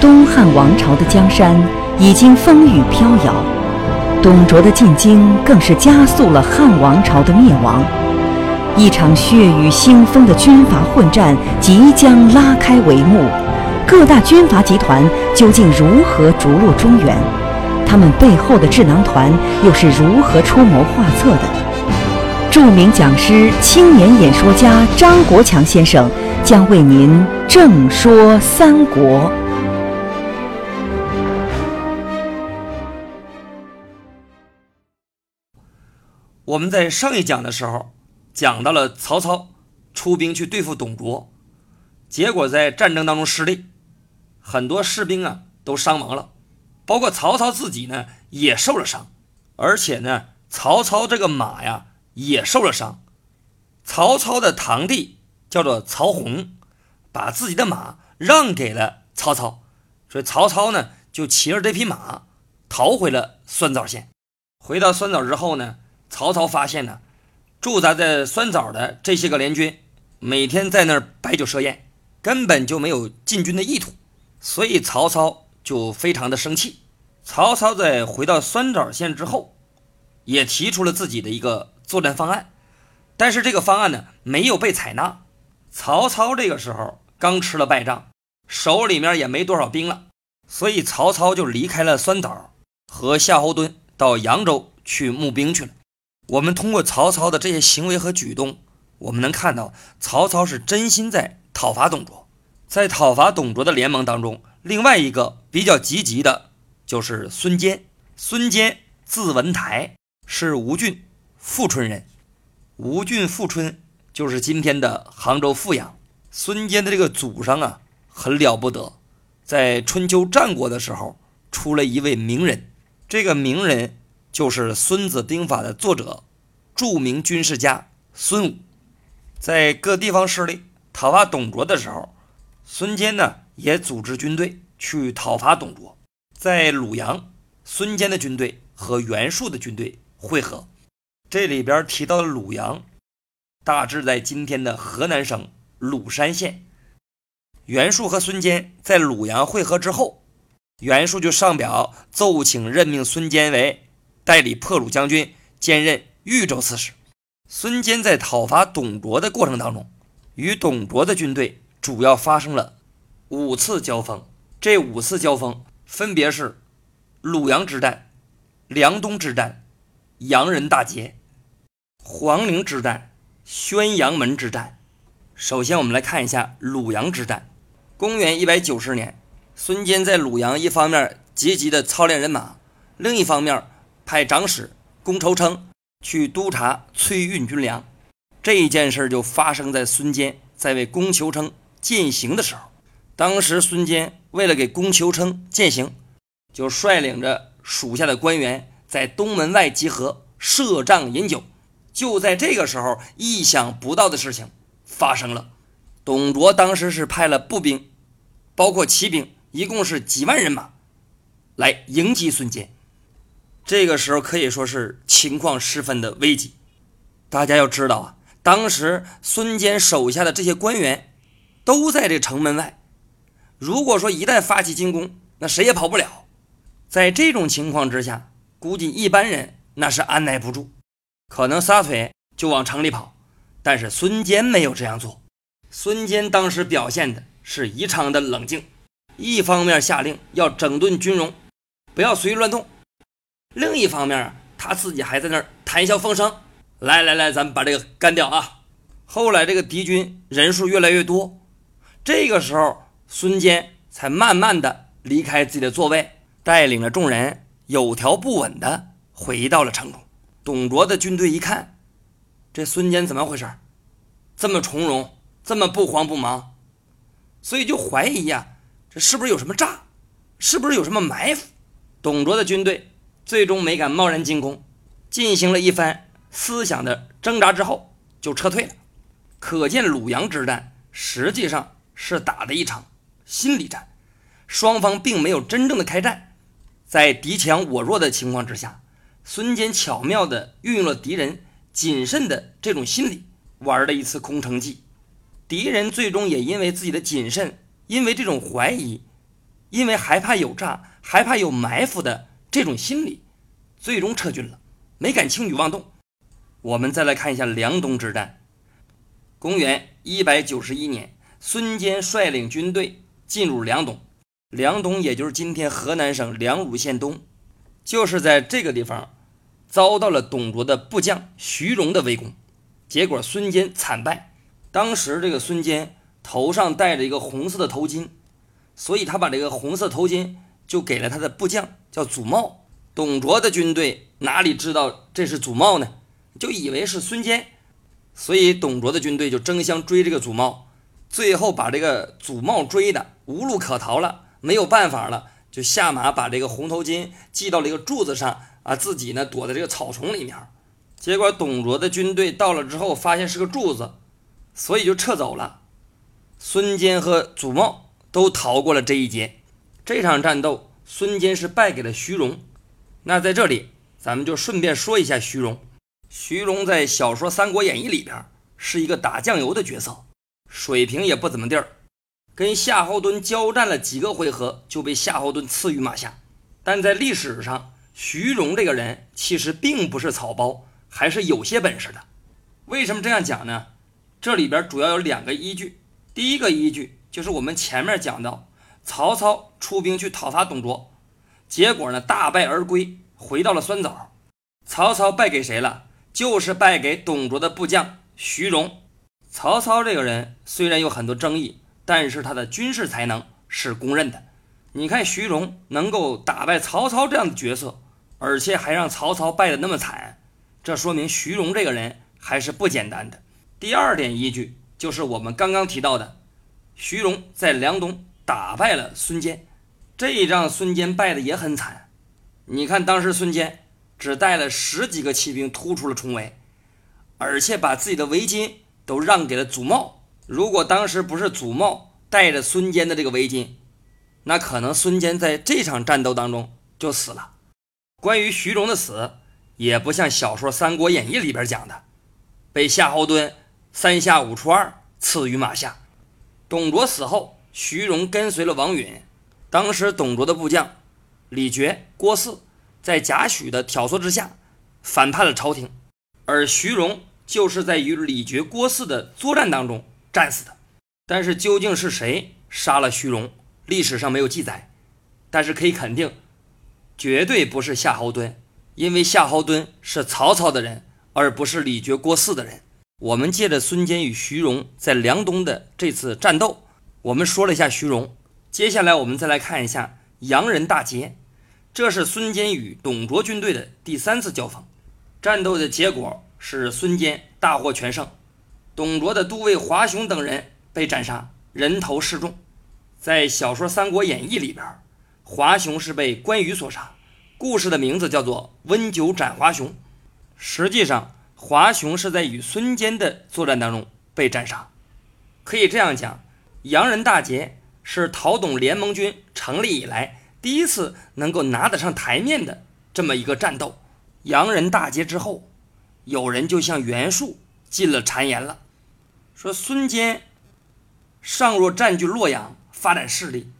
东汉王朝的江山已经风雨飘摇，董卓的进京更是加速了汉王朝的灭亡。一场血雨腥风的军阀混战即将拉开帷幕，各大军阀集团究竟如何逐鹿中原？他们背后的智囊团又是如何出谋划策的？著名讲师、青年演说家张国强先生将为您正说三国。我们在上一讲的时候讲到了曹操出兵去对付董卓，结果在战争当中失利，很多士兵啊都伤亡了，包括曹操自己呢也受了伤，而且呢曹操这个马呀也受了伤。曹操的堂弟叫做曹洪，把自己的马让给了曹操，所以曹操呢就骑着这匹马逃回了酸枣县。回到酸枣之后呢。曹操发现呢，驻扎在酸枣的这些个联军，每天在那儿摆酒设宴，根本就没有进军的意图，所以曹操就非常的生气。曹操在回到酸枣县之后，也提出了自己的一个作战方案，但是这个方案呢没有被采纳。曹操这个时候刚吃了败仗，手里面也没多少兵了，所以曹操就离开了酸枣，和夏侯惇到扬州去募兵去了。我们通过曹操的这些行为和举动，我们能看到曹操是真心在讨伐董卓。在讨伐董卓的联盟当中，另外一个比较积极的就是孙坚。孙坚字文台，是吴郡富春人。吴郡富春就是今天的杭州富阳。孙坚的这个祖上啊，很了不得，在春秋战国的时候出了一位名人。这个名人。就是《孙子兵法》的作者，著名军事家孙武，在各地方势力讨伐董卓的时候，孙坚呢也组织军队去讨伐董卓。在鲁阳，孙坚的军队和袁术的军队会合。这里边提到的鲁阳，大致在今天的河南省鲁山县。袁术和孙坚在鲁阳会合之后，袁术就上表奏请任命孙坚为。代理破虏将军，兼任豫州刺史。孙坚在讨伐董卓的过程当中，与董卓的军队主要发生了五次交锋。这五次交锋分别是鲁阳之战、梁东之战、洋人大捷、黄陵之战、宣阳门之战。首先，我们来看一下鲁阳之战。公元一百九十年，孙坚在鲁阳一方面积极的操练人马，另一方面。派长史龚愁称去督察崔运军粮，这一件事就发生在孙坚在为龚求称践行的时候。当时孙坚为了给龚求称践行，就率领着属下的官员在东门外集合设帐饮酒。就在这个时候，意想不到的事情发生了。董卓当时是派了步兵，包括骑兵，一共是几万人马来迎击孙坚。这个时候可以说是情况十分的危急。大家要知道啊，当时孙坚手下的这些官员都在这城门外。如果说一旦发起进攻，那谁也跑不了。在这种情况之下，估计一般人那是按耐不住，可能撒腿就往城里跑。但是孙坚没有这样做。孙坚当时表现的是异常的冷静，一方面下令要整顿军容，不要随意乱动。另一方面，他自己还在那儿谈笑风生。来来来，咱们把这个干掉啊！后来这个敌军人数越来越多，这个时候孙坚才慢慢的离开自己的座位，带领着众人有条不紊的回到了城中。董卓的军队一看，这孙坚怎么回事？这么从容，这么不慌不忙，所以就怀疑呀，这是不是有什么诈？是不是有什么埋伏？董卓的军队。最终没敢贸然进攻，进行了一番思想的挣扎之后，就撤退了。可见鲁阳之战实际上是打的一场心理战，双方并没有真正的开战。在敌强我弱的情况之下，孙坚巧妙地运用了敌人谨慎的这种心理，玩了一次空城计。敌人最终也因为自己的谨慎，因为这种怀疑，因为害怕有诈、害怕有埋伏的这种心理，最终撤军了，没敢轻举妄动。我们再来看一下梁东之战。公元一百九十一年，孙坚率领军队进入梁东。梁东也就是今天河南省梁汝县东，就是在这个地方遭到了董卓的部将徐荣的围攻，结果孙坚惨败。当时这个孙坚头上戴着一个红色的头巾，所以他把这个红色头巾就给了他的部将，叫祖茂。董卓的军队哪里知道这是祖茂呢？就以为是孙坚。所以董卓的军队就争相追这个祖茂，最后把这个祖茂追的无路可逃了，没有办法了，就下马把这个红头巾系到了一个柱子上啊，自己呢躲在这个草丛里面。结果董卓的军队到了之后，发现是个柱子，所以就撤走了。孙坚和祖茂都逃过了这一劫。这场战斗，孙坚是败给了徐荣。那在这里，咱们就顺便说一下徐荣。徐荣在小说《三国演义》里边是一个打酱油的角色，水平也不怎么地儿。跟夏侯惇交战了几个回合，就被夏侯惇刺于马下。但在历史上，徐荣这个人其实并不是草包，还是有些本事的。为什么这样讲呢？这里边主要有两个依据。第一个依据就是我们前面讲到，曹操出兵去讨伐董卓，结果呢大败而归，回到了酸枣。曹操败给谁了？就是败给董卓的部将徐荣。曹操这个人虽然有很多争议，但是他的军事才能是公认的。你看徐荣能够打败曹操这样的角色，而且还让曹操败得那么惨，这说明徐荣这个人还是不简单的。第二点依据就是我们刚刚提到的，徐荣在梁东打败了孙坚，这一仗孙坚败的也很惨。你看当时孙坚。只带了十几个骑兵突出了重围，而且把自己的围巾都让给了祖茂。如果当时不是祖茂带着孙坚的这个围巾，那可能孙坚在这场战斗当中就死了。关于徐荣的死，也不像小说《三国演义》里边讲的，被夏侯惇三下五除二刺于马下。董卓死后，徐荣跟随了王允。当时董卓的部将李傕、郭汜。在贾诩的挑唆之下，反叛了朝廷，而徐荣就是在与李傕、郭汜的作战当中战死的。但是究竟是谁杀了徐荣，历史上没有记载。但是可以肯定，绝对不是夏侯惇，因为夏侯惇是曹操的人，而不是李傕、郭汜的人。我们借着孙坚与徐荣在梁东的这次战斗，我们说了一下徐荣，接下来我们再来看一下洋人大捷。这是孙坚与董卓军队的第三次交锋，战斗的结果是孙坚大获全胜，董卓的都尉华雄等人被斩杀，人头示众。在小说《三国演义》里边，华雄是被关羽所杀，故事的名字叫做“温酒斩华雄”。实际上，华雄是在与孙坚的作战当中被斩杀。可以这样讲，洋人大捷是讨董联盟军成立以来。第一次能够拿得上台面的这么一个战斗，洋人大捷之后，有人就向袁术进了谗言了，说孙坚尚若占据洛阳，发展势力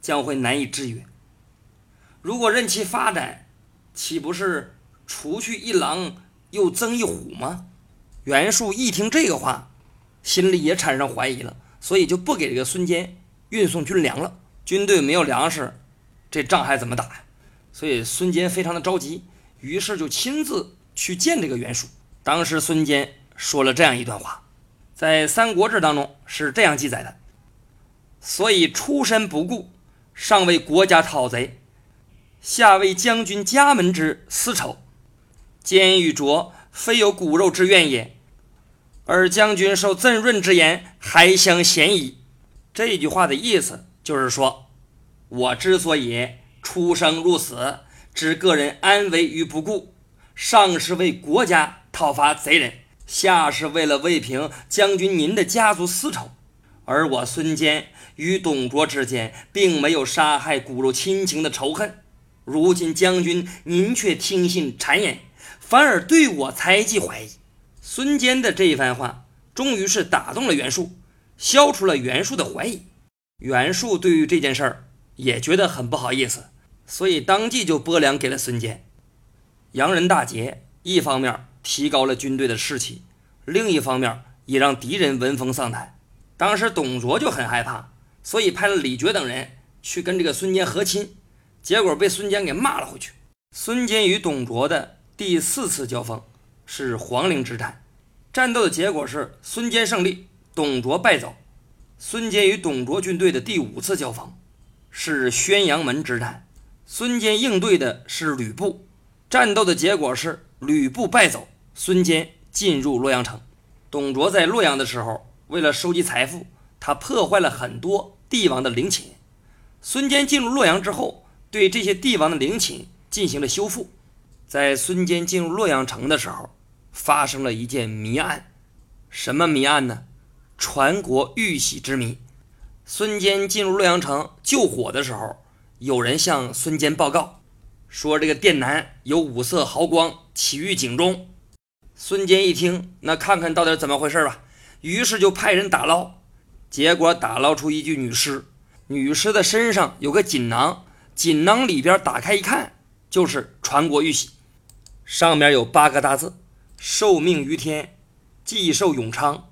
将会难以制约。如果任其发展，岂不是除去一狼又增一虎吗？袁术一听这个话，心里也产生怀疑了，所以就不给这个孙坚运送军粮了，军队没有粮食。这仗还怎么打呀？所以孙坚非常的着急，于是就亲自去见这个袁术。当时孙坚说了这样一段话，在《三国志》当中是这样记载的：“所以出身不顾，上为国家讨贼，下为将军家门之私仇。坚与卓非有骨肉之怨也，而将军受赠润之言，还相嫌疑。”这句话的意思就是说。我之所以出生入死，置个人安危于不顾，上是为国家讨伐贼人，下是为了为平将军您的家族私仇。而我孙坚与董卓之间并没有杀害骨肉亲情的仇恨，如今将军您却听信谗言，反而对我猜忌怀疑。孙坚的这一番话，终于是打动了袁术，消除了袁术的怀疑。袁术对于这件事儿。也觉得很不好意思，所以当即就拨粮给了孙坚。洋人大捷，一方面提高了军队的士气，另一方面也让敌人闻风丧胆。当时董卓就很害怕，所以派了李傕等人去跟这个孙坚和亲，结果被孙坚给骂了回去。孙坚与董卓的第四次交锋是黄陵之战，战斗的结果是孙坚胜利，董卓败走。孙坚与董卓军队的第五次交锋是宣阳门之战，孙坚应对的是吕布，战斗的结果是吕布败走，孙坚进入洛阳城。董卓在洛阳的时候，为了收集财富，他破坏了很多帝王的陵寝。孙坚进入洛阳之后，对这些帝王的陵寝进行了修复。在孙坚进入洛阳城的时候，发生了一件谜案，什么谜案呢？传国玉玺之谜。孙坚进入洛阳城救火的时候，有人向孙坚报告说，这个殿南有五色毫光起于井中。孙坚一听，那看看到底怎么回事吧。于是就派人打捞，结果打捞出一具女尸。女尸的身上有个锦囊，锦囊里边打开一看，就是传国玉玺，上面有八个大字：“受命于天，既寿永昌。”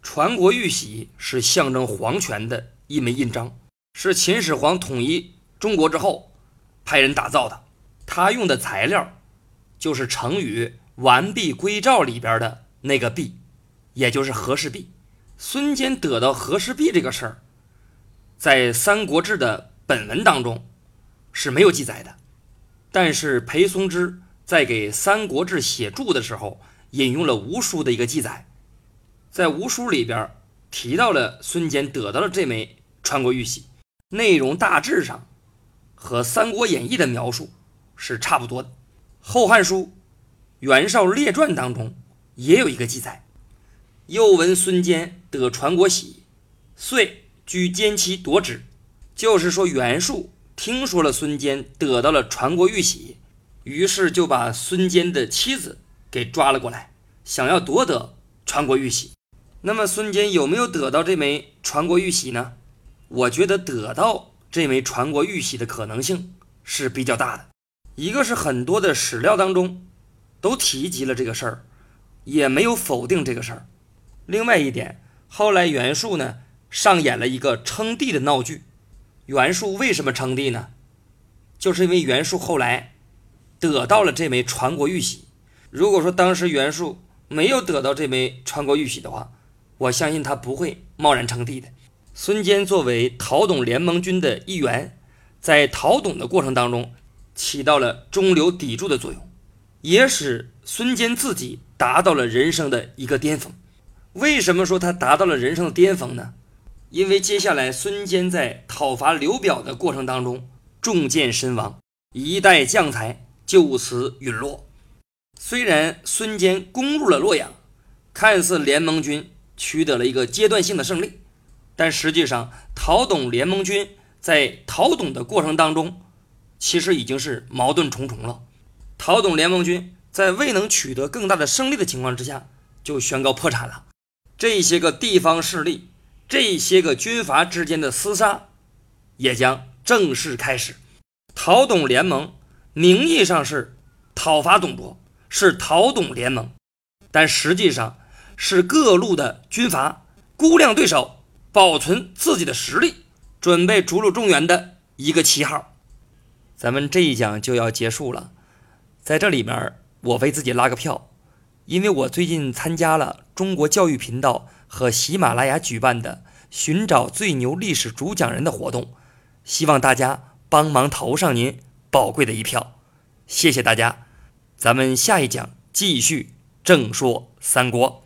传国玉玺是象征皇权的一枚印章，是秦始皇统一中国之后派人打造的。他用的材料就是成语“完璧归赵”里边的那个“璧”，也就是和氏璧。孙坚得到和氏璧这个事儿，在《三国志》的本文当中是没有记载的，但是裴松之在给《三国志》写注的时候，引用了吴书的一个记载。在吴书里边提到了孙坚得到了这枚传国玉玺，内容大致上和《三国演义》的描述是差不多的。《后汉书·袁绍列传》当中也有一个记载：“又闻孙坚得传国玺，遂居奸妻夺之。”就是说袁术听说了孙坚得到了传国玉玺，于是就把孙坚的妻子给抓了过来，想要夺得传国玉玺。那么孙坚有没有得到这枚传国玉玺呢？我觉得得到这枚传国玉玺的可能性是比较大的。一个是很多的史料当中都提及了这个事儿，也没有否定这个事儿。另外一点，后来袁术呢上演了一个称帝的闹剧。袁术为什么称帝呢？就是因为袁术后来得到了这枚传国玉玺。如果说当时袁术没有得到这枚传国玉玺的话，我相信他不会贸然称帝的。孙坚作为讨董联盟军的一员，在讨董的过程当中起到了中流砥柱的作用，也使孙坚自己达到了人生的一个巅峰。为什么说他达到了人生的巅峰呢？因为接下来孙坚在讨伐刘表的过程当中中箭身亡，一代将才就此陨落。虽然孙坚攻入了洛阳，看似联盟军。取得了一个阶段性的胜利，但实际上，讨董联盟军在讨董的过程当中，其实已经是矛盾重重了。讨董联盟军在未能取得更大的胜利的情况之下，就宣告破产了。这些个地方势力，这些个军阀之间的厮杀，也将正式开始。讨董联盟名义上是讨伐董卓，是讨董联盟，但实际上。是各路的军阀估量对手，保存自己的实力，准备逐鹿中原的一个旗号。咱们这一讲就要结束了，在这里面我为自己拉个票，因为我最近参加了中国教育频道和喜马拉雅举办的寻找最牛历史主讲人的活动，希望大家帮忙投上您宝贵的一票，谢谢大家。咱们下一讲继续正说三国。